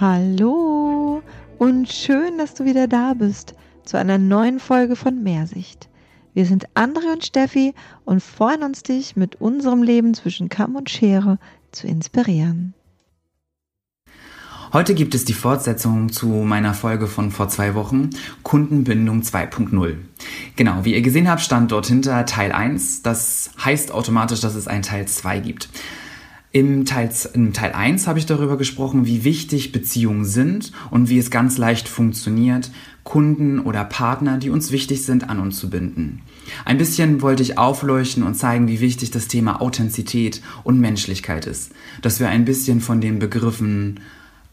Hallo und schön, dass du wieder da bist zu einer neuen Folge von Mehrsicht. Wir sind Andre und Steffi und freuen uns, dich mit unserem Leben zwischen Kamm und Schere zu inspirieren. Heute gibt es die Fortsetzung zu meiner Folge von vor zwei Wochen, Kundenbindung 2.0. Genau, wie ihr gesehen habt, stand dort hinter Teil 1. Das heißt automatisch, dass es einen Teil 2 gibt. Im Teil, Im Teil 1 habe ich darüber gesprochen, wie wichtig Beziehungen sind und wie es ganz leicht funktioniert, Kunden oder Partner, die uns wichtig sind, an uns zu binden. Ein bisschen wollte ich aufleuchten und zeigen, wie wichtig das Thema Authentizität und Menschlichkeit ist. Dass wir ein bisschen von den Begriffen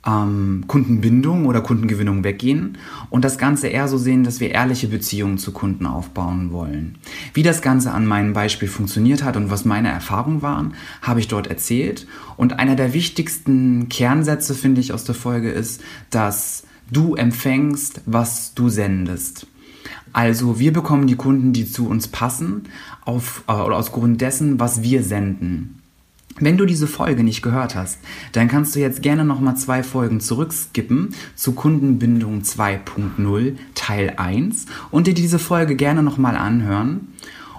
ähm, Kundenbindung oder Kundengewinnung weggehen und das Ganze eher so sehen, dass wir ehrliche Beziehungen zu Kunden aufbauen wollen. Wie das Ganze an meinem Beispiel funktioniert hat und was meine Erfahrungen waren, habe ich dort erzählt. Und einer der wichtigsten Kernsätze, finde ich, aus der Folge ist, dass du empfängst, was du sendest. Also wir bekommen die Kunden, die zu uns passen, auf, äh, aus Grund dessen, was wir senden. Wenn du diese Folge nicht gehört hast, dann kannst du jetzt gerne nochmal zwei Folgen zurückskippen zu Kundenbindung 2.0 Teil 1 und dir diese Folge gerne nochmal anhören.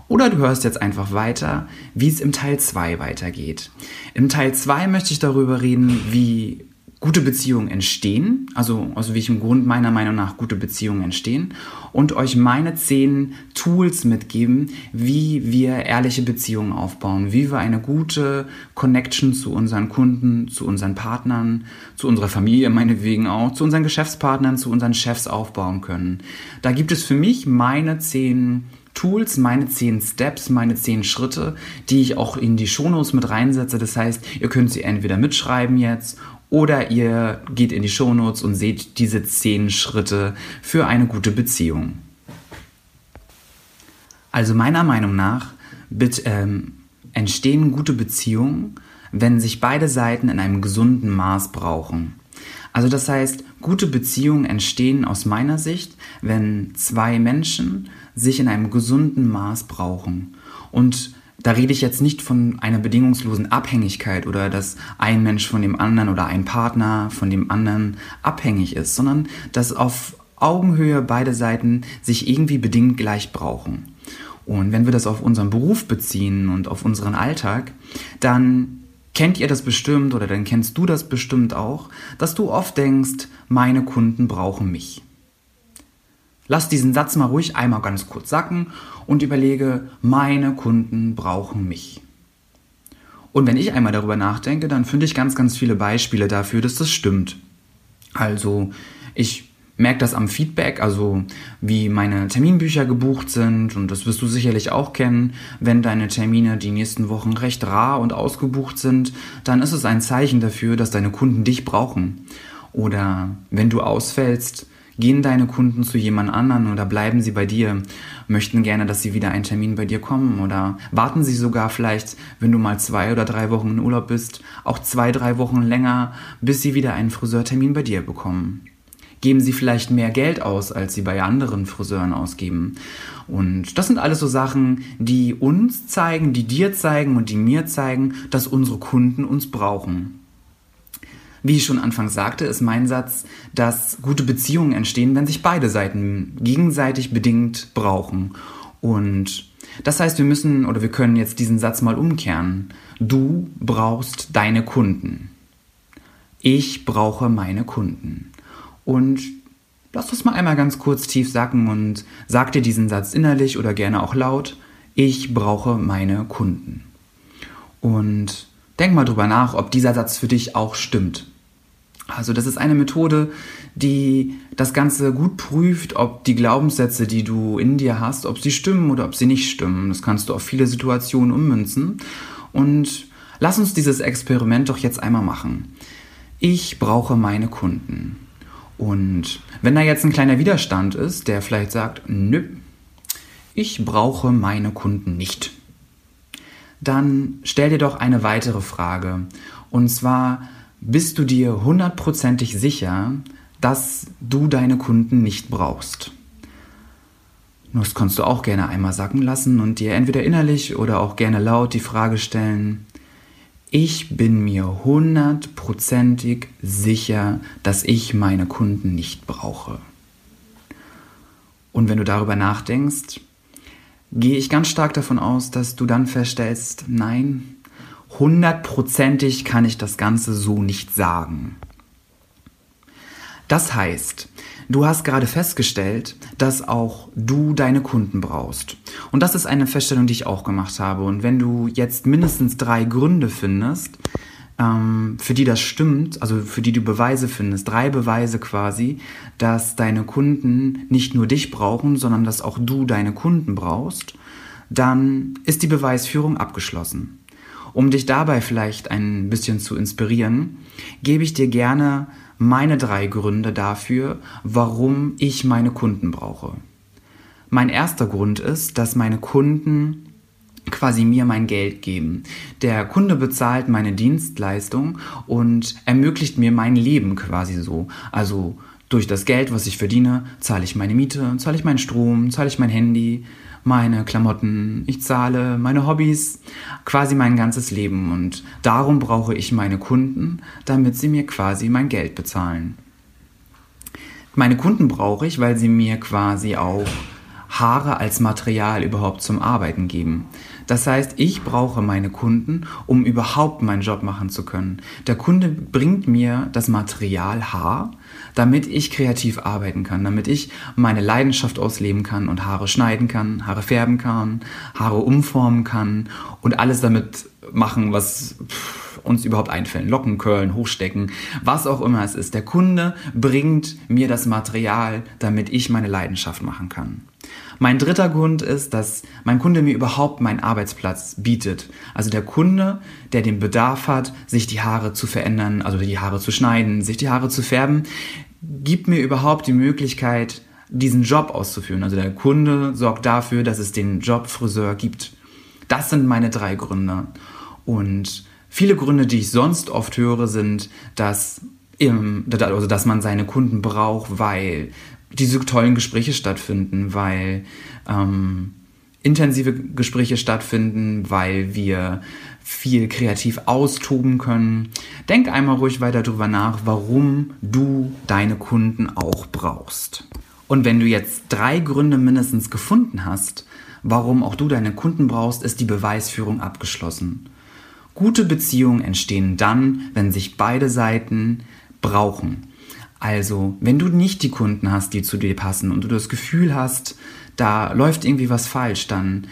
Oder du hörst jetzt einfach weiter, wie es im Teil 2 weitergeht. Im Teil 2 möchte ich darüber reden, wie gute Beziehungen entstehen, also aus welchem Grund meiner Meinung nach gute Beziehungen entstehen und euch meine zehn Tools mitgeben, wie wir ehrliche Beziehungen aufbauen, wie wir eine gute Connection zu unseren Kunden, zu unseren Partnern, zu unserer Familie meinetwegen auch, zu unseren Geschäftspartnern, zu unseren Chefs aufbauen können. Da gibt es für mich meine zehn Tools, meine zehn Steps, meine zehn Schritte, die ich auch in die Shownotes mit reinsetze. Das heißt, ihr könnt sie entweder mitschreiben jetzt oder ihr geht in die Shownotes und seht diese zehn Schritte für eine gute Beziehung. Also meiner Meinung nach mit, ähm, entstehen gute Beziehungen, wenn sich beide Seiten in einem gesunden Maß brauchen. Also das heißt, gute Beziehungen entstehen aus meiner Sicht, wenn zwei Menschen sich in einem gesunden Maß brauchen. Und da rede ich jetzt nicht von einer bedingungslosen Abhängigkeit oder dass ein Mensch von dem anderen oder ein Partner von dem anderen abhängig ist, sondern dass auf Augenhöhe beide Seiten sich irgendwie bedingt gleich brauchen. Und wenn wir das auf unseren Beruf beziehen und auf unseren Alltag, dann kennt ihr das bestimmt oder dann kennst du das bestimmt auch, dass du oft denkst, meine Kunden brauchen mich. Lass diesen Satz mal ruhig einmal ganz kurz sacken und überlege, meine Kunden brauchen mich. Und wenn ich einmal darüber nachdenke, dann finde ich ganz, ganz viele Beispiele dafür, dass das stimmt. Also ich merke das am Feedback, also wie meine Terminbücher gebucht sind und das wirst du sicherlich auch kennen. Wenn deine Termine die nächsten Wochen recht rar und ausgebucht sind, dann ist es ein Zeichen dafür, dass deine Kunden dich brauchen. Oder wenn du ausfällst, Gehen deine Kunden zu jemand anderen oder bleiben sie bei dir, möchten gerne, dass sie wieder einen Termin bei dir kommen oder warten sie sogar vielleicht, wenn du mal zwei oder drei Wochen in Urlaub bist, auch zwei, drei Wochen länger, bis sie wieder einen Friseurtermin bei dir bekommen. Geben sie vielleicht mehr Geld aus, als sie bei anderen Friseuren ausgeben. Und das sind alles so Sachen, die uns zeigen, die dir zeigen und die mir zeigen, dass unsere Kunden uns brauchen. Wie ich schon anfangs sagte, ist mein Satz, dass gute Beziehungen entstehen, wenn sich beide Seiten gegenseitig bedingt brauchen. Und das heißt, wir müssen oder wir können jetzt diesen Satz mal umkehren. Du brauchst deine Kunden. Ich brauche meine Kunden. Und lass das mal einmal ganz kurz tief sacken und sag dir diesen Satz innerlich oder gerne auch laut. Ich brauche meine Kunden. Und denk mal drüber nach, ob dieser Satz für dich auch stimmt. Also das ist eine Methode, die das Ganze gut prüft, ob die Glaubenssätze, die du in dir hast, ob sie stimmen oder ob sie nicht stimmen. Das kannst du auf viele Situationen ummünzen. Und lass uns dieses Experiment doch jetzt einmal machen. Ich brauche meine Kunden. Und wenn da jetzt ein kleiner Widerstand ist, der vielleicht sagt, nö, ich brauche meine Kunden nicht, dann stell dir doch eine weitere Frage. Und zwar, bist du dir hundertprozentig sicher, dass du deine Kunden nicht brauchst. Das kannst du auch gerne einmal sacken lassen und dir entweder innerlich oder auch gerne laut die Frage stellen, ich bin mir hundertprozentig sicher, dass ich meine Kunden nicht brauche. Und wenn du darüber nachdenkst, gehe ich ganz stark davon aus, dass du dann feststellst, nein, hundertprozentig kann ich das Ganze so nicht sagen. Das heißt, du hast gerade festgestellt, dass auch du deine Kunden brauchst. Und das ist eine Feststellung, die ich auch gemacht habe. Und wenn du jetzt mindestens drei Gründe findest, ähm, für die das stimmt, also für die du Beweise findest, drei Beweise quasi, dass deine Kunden nicht nur dich brauchen, sondern dass auch du deine Kunden brauchst, dann ist die Beweisführung abgeschlossen. Um dich dabei vielleicht ein bisschen zu inspirieren, gebe ich dir gerne meine drei Gründe dafür, warum ich meine Kunden brauche. Mein erster Grund ist, dass meine Kunden quasi mir mein Geld geben. Der Kunde bezahlt meine Dienstleistung und ermöglicht mir mein Leben quasi so. Also durch das Geld, was ich verdiene, zahle ich meine Miete, zahle ich meinen Strom, zahle ich mein Handy, meine Klamotten, ich zahle meine Hobbys, quasi mein ganzes Leben. Und darum brauche ich meine Kunden, damit sie mir quasi mein Geld bezahlen. Meine Kunden brauche ich, weil sie mir quasi auch Haare als Material überhaupt zum Arbeiten geben. Das heißt, ich brauche meine Kunden, um überhaupt meinen Job machen zu können. Der Kunde bringt mir das Material Haar, damit ich kreativ arbeiten kann, damit ich meine Leidenschaft ausleben kann und Haare schneiden kann, Haare färben kann, Haare umformen kann und alles damit machen, was uns überhaupt einfällt. Locken, curlen, hochstecken, was auch immer es ist. Der Kunde bringt mir das Material, damit ich meine Leidenschaft machen kann. Mein dritter Grund ist, dass mein Kunde mir überhaupt meinen Arbeitsplatz bietet. Also der Kunde, der den Bedarf hat, sich die Haare zu verändern, also die Haare zu schneiden, sich die Haare zu färben, gibt mir überhaupt die Möglichkeit, diesen Job auszuführen. Also der Kunde sorgt dafür, dass es den Job Friseur gibt. Das sind meine drei Gründe. Und viele Gründe, die ich sonst oft höre, sind, dass, also dass man seine Kunden braucht, weil diese tollen Gespräche stattfinden, weil ähm, intensive Gespräche stattfinden, weil wir viel kreativ austoben können. Denk einmal ruhig weiter darüber nach, warum du deine Kunden auch brauchst. Und wenn du jetzt drei Gründe mindestens gefunden hast, warum auch du deine Kunden brauchst, ist die Beweisführung abgeschlossen. Gute Beziehungen entstehen dann, wenn sich beide Seiten brauchen. Also, wenn du nicht die Kunden hast, die zu dir passen und du das Gefühl hast, da läuft irgendwie was falsch, dann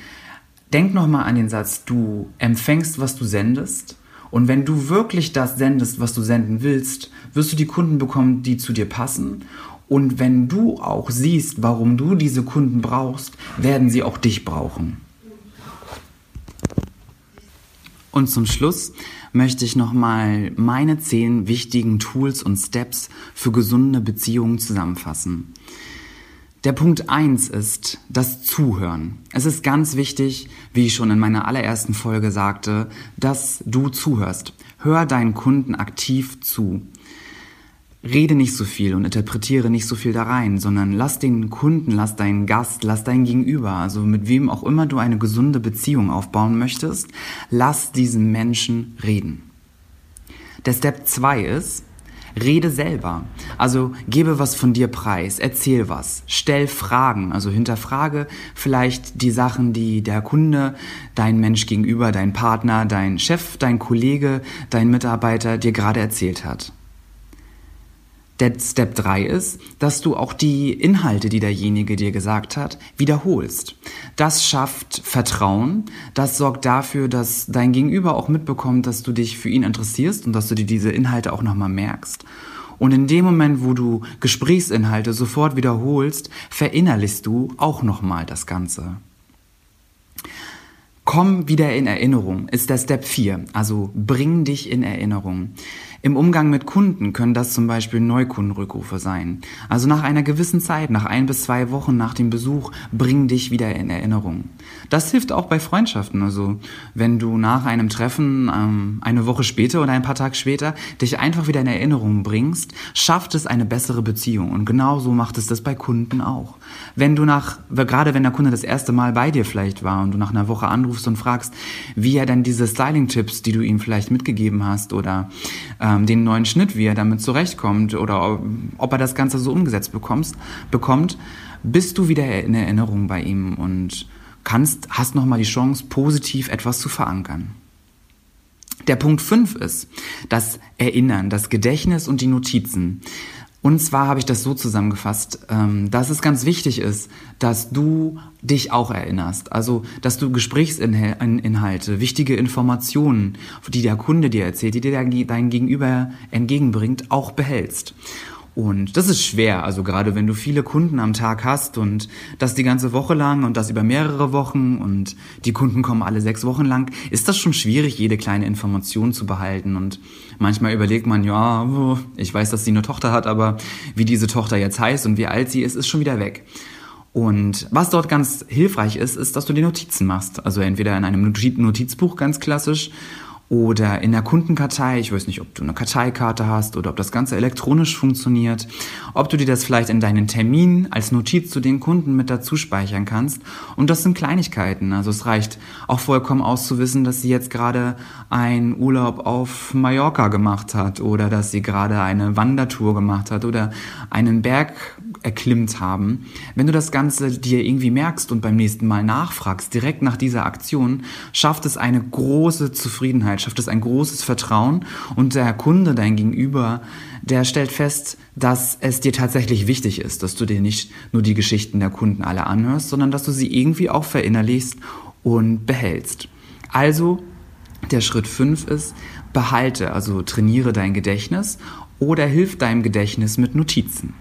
denk nochmal an den Satz, du empfängst, was du sendest. Und wenn du wirklich das sendest, was du senden willst, wirst du die Kunden bekommen, die zu dir passen. Und wenn du auch siehst, warum du diese Kunden brauchst, werden sie auch dich brauchen. Und zum Schluss möchte ich nochmal meine zehn wichtigen Tools und Steps für gesunde Beziehungen zusammenfassen. Der Punkt eins ist das Zuhören. Es ist ganz wichtig, wie ich schon in meiner allerersten Folge sagte, dass du zuhörst. Hör deinen Kunden aktiv zu rede nicht so viel und interpretiere nicht so viel da rein, sondern lass den Kunden, lass deinen Gast, lass dein Gegenüber, also mit wem auch immer du eine gesunde Beziehung aufbauen möchtest, lass diesen Menschen reden. Der Step 2 ist, rede selber. Also gebe was von dir preis, erzähl was, stell Fragen, also hinterfrage vielleicht die Sachen, die der Kunde, dein Mensch gegenüber, dein Partner, dein Chef, dein Kollege, dein Mitarbeiter dir gerade erzählt hat. Der Step 3 ist, dass du auch die Inhalte, die derjenige dir gesagt hat, wiederholst. Das schafft Vertrauen, das sorgt dafür, dass dein Gegenüber auch mitbekommt, dass du dich für ihn interessierst und dass du dir diese Inhalte auch nochmal merkst. Und in dem Moment, wo du Gesprächsinhalte sofort wiederholst, verinnerlichst du auch nochmal das Ganze. Komm wieder in Erinnerung ist der Step 4, also bring dich in Erinnerung. Im Umgang mit Kunden können das zum Beispiel Neukundenrückrufe sein. Also nach einer gewissen Zeit, nach ein bis zwei Wochen nach dem Besuch, bring dich wieder in Erinnerung. Das hilft auch bei Freundschaften. Also wenn du nach einem Treffen ähm, eine Woche später oder ein paar Tage später dich einfach wieder in Erinnerung bringst, schafft es eine bessere Beziehung. Und genauso macht es das bei Kunden auch. Wenn du nach, gerade wenn der Kunde das erste Mal bei dir vielleicht war und du nach einer Woche anrufst und fragst, wie er denn diese Styling-Tipps, die du ihm vielleicht mitgegeben hast oder ähm, den neuen Schnitt, wie er damit zurechtkommt oder ob, ob er das Ganze so umgesetzt bekommst, bekommt, bist du wieder in Erinnerung bei ihm und kannst, hast nochmal die Chance, positiv etwas zu verankern. Der Punkt 5 ist das Erinnern, das Gedächtnis und die Notizen. Und zwar habe ich das so zusammengefasst, ähm, dass es ganz wichtig ist, dass du dich auch erinnerst. Also, dass du Gesprächsinhalte, wichtige Informationen, die der Kunde dir erzählt, die dir dein Gegenüber entgegenbringt, auch behältst. Und das ist schwer, also gerade wenn du viele Kunden am Tag hast und das die ganze Woche lang und das über mehrere Wochen und die Kunden kommen alle sechs Wochen lang, ist das schon schwierig, jede kleine Information zu behalten. Und manchmal überlegt man, ja, ich weiß, dass sie eine Tochter hat, aber wie diese Tochter jetzt heißt und wie alt sie ist, ist schon wieder weg. Und was dort ganz hilfreich ist, ist, dass du die Notizen machst. Also entweder in einem Notizbuch ganz klassisch oder in der Kundenkartei. Ich weiß nicht, ob du eine Karteikarte hast oder ob das Ganze elektronisch funktioniert, ob du dir das vielleicht in deinen Termin als Notiz zu den Kunden mit dazu speichern kannst. Und das sind Kleinigkeiten. Also es reicht auch vollkommen aus zu wissen, dass sie jetzt gerade einen Urlaub auf Mallorca gemacht hat oder dass sie gerade eine Wandertour gemacht hat oder einen Berg erklimmt haben. Wenn du das Ganze dir irgendwie merkst und beim nächsten Mal nachfragst, direkt nach dieser Aktion, schafft es eine große Zufriedenheit, schafft es ein großes Vertrauen und der Kunde, dein Gegenüber, der stellt fest, dass es dir tatsächlich wichtig ist, dass du dir nicht nur die Geschichten der Kunden alle anhörst, sondern dass du sie irgendwie auch verinnerlichst und behältst. Also, der Schritt 5 ist, behalte, also trainiere dein Gedächtnis oder hilf deinem Gedächtnis mit Notizen.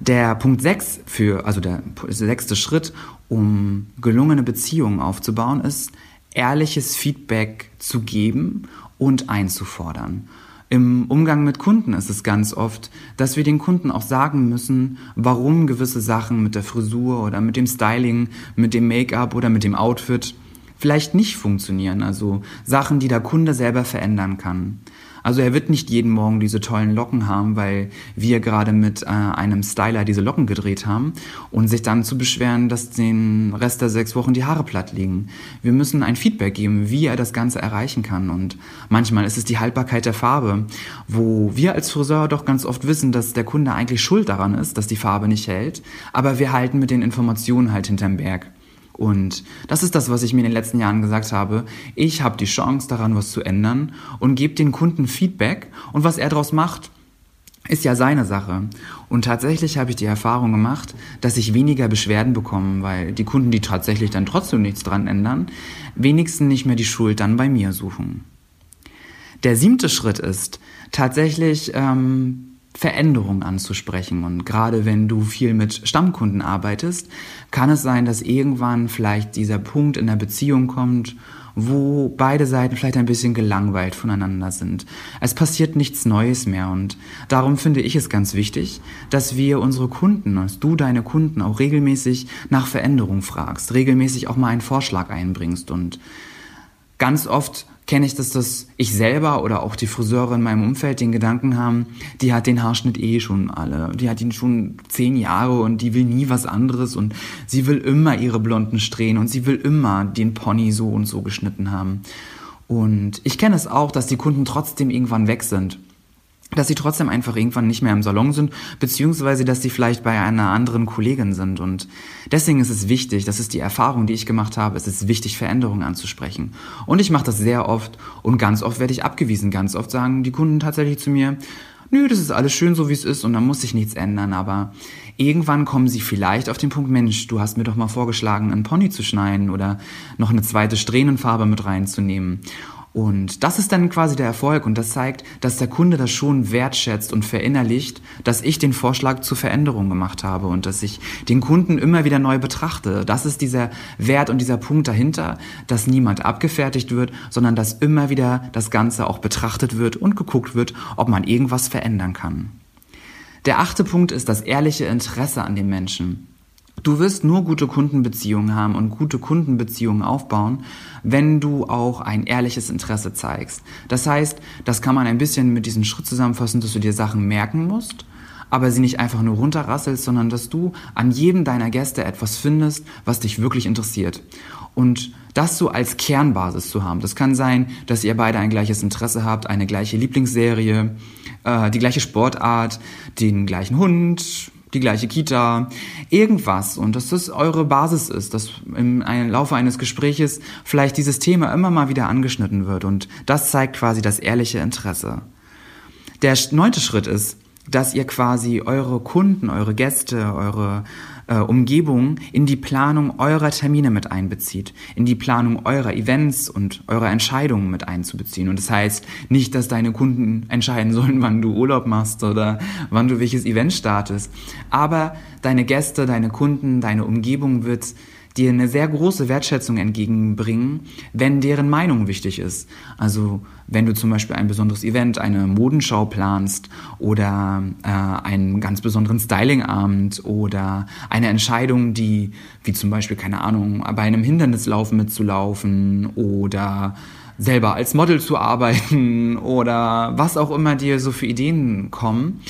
Der Punkt 6 für, also der sechste Schritt, um gelungene Beziehungen aufzubauen, ist, ehrliches Feedback zu geben und einzufordern. Im Umgang mit Kunden ist es ganz oft, dass wir den Kunden auch sagen müssen, warum gewisse Sachen mit der Frisur oder mit dem Styling, mit dem Make-up oder mit dem Outfit vielleicht nicht funktionieren. Also Sachen, die der Kunde selber verändern kann. Also er wird nicht jeden Morgen diese tollen Locken haben, weil wir gerade mit äh, einem Styler diese Locken gedreht haben und sich dann zu beschweren, dass den Rest der sechs Wochen die Haare platt liegen. Wir müssen ein Feedback geben, wie er das Ganze erreichen kann. Und manchmal ist es die Haltbarkeit der Farbe, wo wir als Friseur doch ganz oft wissen, dass der Kunde eigentlich schuld daran ist, dass die Farbe nicht hält. Aber wir halten mit den Informationen halt hinterm Berg. Und das ist das, was ich mir in den letzten Jahren gesagt habe. Ich habe die Chance daran, was zu ändern und gebe den Kunden Feedback. Und was er daraus macht, ist ja seine Sache. Und tatsächlich habe ich die Erfahrung gemacht, dass ich weniger Beschwerden bekomme, weil die Kunden, die tatsächlich dann trotzdem nichts dran ändern, wenigstens nicht mehr die Schuld dann bei mir suchen. Der siebte Schritt ist tatsächlich ähm, Veränderung anzusprechen. Und gerade wenn du viel mit Stammkunden arbeitest, kann es sein, dass irgendwann vielleicht dieser Punkt in der Beziehung kommt, wo beide Seiten vielleicht ein bisschen gelangweilt voneinander sind. Es passiert nichts Neues mehr und darum finde ich es ganz wichtig, dass wir unsere Kunden, dass du deine Kunden auch regelmäßig nach Veränderung fragst, regelmäßig auch mal einen Vorschlag einbringst und ganz oft kenne ich das, dass ich selber oder auch die Friseure in meinem Umfeld den Gedanken haben, die hat den Haarschnitt eh schon alle. Die hat ihn schon zehn Jahre und die will nie was anderes und sie will immer ihre blonden Strähnen und sie will immer den Pony so und so geschnitten haben. Und ich kenne es auch, dass die Kunden trotzdem irgendwann weg sind dass sie trotzdem einfach irgendwann nicht mehr im Salon sind, beziehungsweise dass sie vielleicht bei einer anderen Kollegin sind. Und deswegen ist es wichtig, das ist die Erfahrung, die ich gemacht habe, es ist wichtig, Veränderungen anzusprechen. Und ich mache das sehr oft und ganz oft werde ich abgewiesen. Ganz oft sagen die Kunden tatsächlich zu mir, nö, das ist alles schön so, wie es ist und da muss sich nichts ändern. Aber irgendwann kommen sie vielleicht auf den Punkt, Mensch, du hast mir doch mal vorgeschlagen, einen Pony zu schneiden oder noch eine zweite Strähnenfarbe mit reinzunehmen. Und das ist dann quasi der Erfolg und das zeigt, dass der Kunde das schon wertschätzt und verinnerlicht, dass ich den Vorschlag zur Veränderung gemacht habe und dass ich den Kunden immer wieder neu betrachte. Das ist dieser Wert und dieser Punkt dahinter, dass niemand abgefertigt wird, sondern dass immer wieder das Ganze auch betrachtet wird und geguckt wird, ob man irgendwas verändern kann. Der achte Punkt ist das ehrliche Interesse an den Menschen. Du wirst nur gute Kundenbeziehungen haben und gute Kundenbeziehungen aufbauen, wenn du auch ein ehrliches Interesse zeigst. Das heißt, das kann man ein bisschen mit diesem Schritt zusammenfassen, dass du dir Sachen merken musst, aber sie nicht einfach nur runterrasselst, sondern dass du an jedem deiner Gäste etwas findest, was dich wirklich interessiert. Und das so als Kernbasis zu haben. Das kann sein, dass ihr beide ein gleiches Interesse habt, eine gleiche Lieblingsserie, äh, die gleiche Sportart, den gleichen Hund, die gleiche Kita, irgendwas und dass das eure Basis ist, dass im Laufe eines Gespräches vielleicht dieses Thema immer mal wieder angeschnitten wird und das zeigt quasi das ehrliche Interesse. Der neunte Schritt ist, dass ihr quasi eure Kunden, eure Gäste, eure äh, Umgebung in die Planung eurer Termine mit einbezieht, in die Planung eurer Events und eurer Entscheidungen mit einzubeziehen. Und das heißt nicht, dass deine Kunden entscheiden sollen, wann du Urlaub machst oder wann du welches Event startest, aber deine Gäste, deine Kunden, deine Umgebung wird dir eine sehr große Wertschätzung entgegenbringen, wenn deren Meinung wichtig ist. Also wenn du zum Beispiel ein besonderes Event, eine Modenschau planst oder äh, einen ganz besonderen Stylingabend oder eine Entscheidung, die, wie zum Beispiel, keine Ahnung, bei einem Hindernislauf mitzulaufen oder selber als Model zu arbeiten oder was auch immer dir so für Ideen kommen,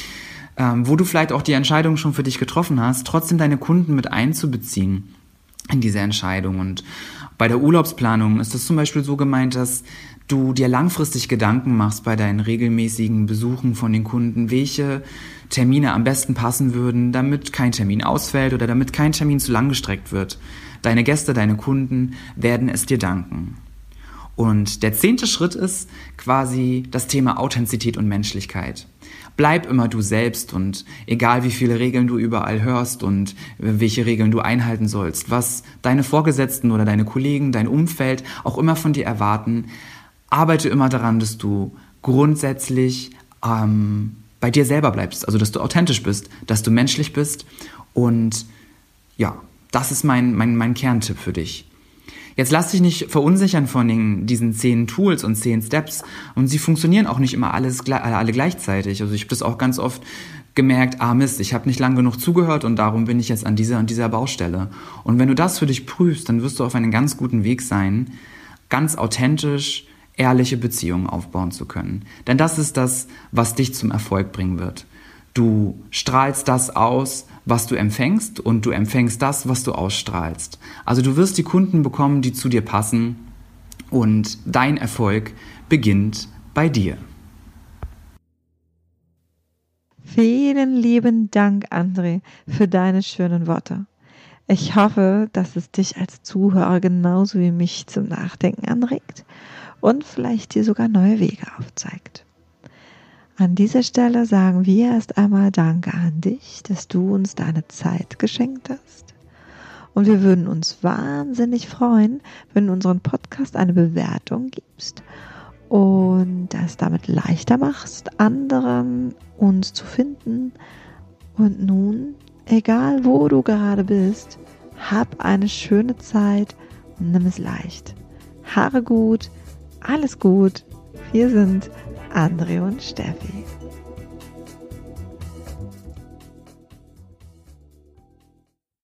ähm, wo du vielleicht auch die Entscheidung schon für dich getroffen hast, trotzdem deine Kunden mit einzubeziehen in diese Entscheidung. Und bei der Urlaubsplanung ist das zum Beispiel so gemeint, dass du dir langfristig Gedanken machst bei deinen regelmäßigen Besuchen von den Kunden, welche Termine am besten passen würden, damit kein Termin ausfällt oder damit kein Termin zu lang gestreckt wird. Deine Gäste, deine Kunden werden es dir danken. Und der zehnte Schritt ist quasi das Thema Authentizität und Menschlichkeit. Bleib immer du selbst und egal wie viele Regeln du überall hörst und welche Regeln du einhalten sollst, was deine Vorgesetzten oder deine Kollegen, dein Umfeld auch immer von dir erwarten, arbeite immer daran, dass du grundsätzlich ähm, bei dir selber bleibst, also dass du authentisch bist, dass du menschlich bist und ja, das ist mein, mein, mein Kerntipp für dich. Jetzt lass dich nicht verunsichern von den, diesen zehn Tools und zehn Steps. Und sie funktionieren auch nicht immer alles, alle gleichzeitig. Also ich habe das auch ganz oft gemerkt, ah Mist, ich habe nicht lang genug zugehört und darum bin ich jetzt an dieser und dieser Baustelle. Und wenn du das für dich prüfst, dann wirst du auf einem ganz guten Weg sein, ganz authentisch, ehrliche Beziehungen aufbauen zu können. Denn das ist das, was dich zum Erfolg bringen wird. Du strahlst das aus, was du empfängst und du empfängst das, was du ausstrahlst. Also du wirst die Kunden bekommen, die zu dir passen und dein Erfolg beginnt bei dir. Vielen lieben Dank, André, für deine schönen Worte. Ich hoffe, dass es dich als Zuhörer genauso wie mich zum Nachdenken anregt und vielleicht dir sogar neue Wege aufzeigt. An dieser Stelle sagen wir erst einmal Danke an dich, dass du uns deine Zeit geschenkt hast. Und wir würden uns wahnsinnig freuen, wenn du unseren Podcast eine Bewertung gibst und das damit leichter machst, anderen uns zu finden. Und nun, egal wo du gerade bist, hab eine schöne Zeit und nimm es leicht. Haare gut, alles gut. Wir sind Andre und Steffi.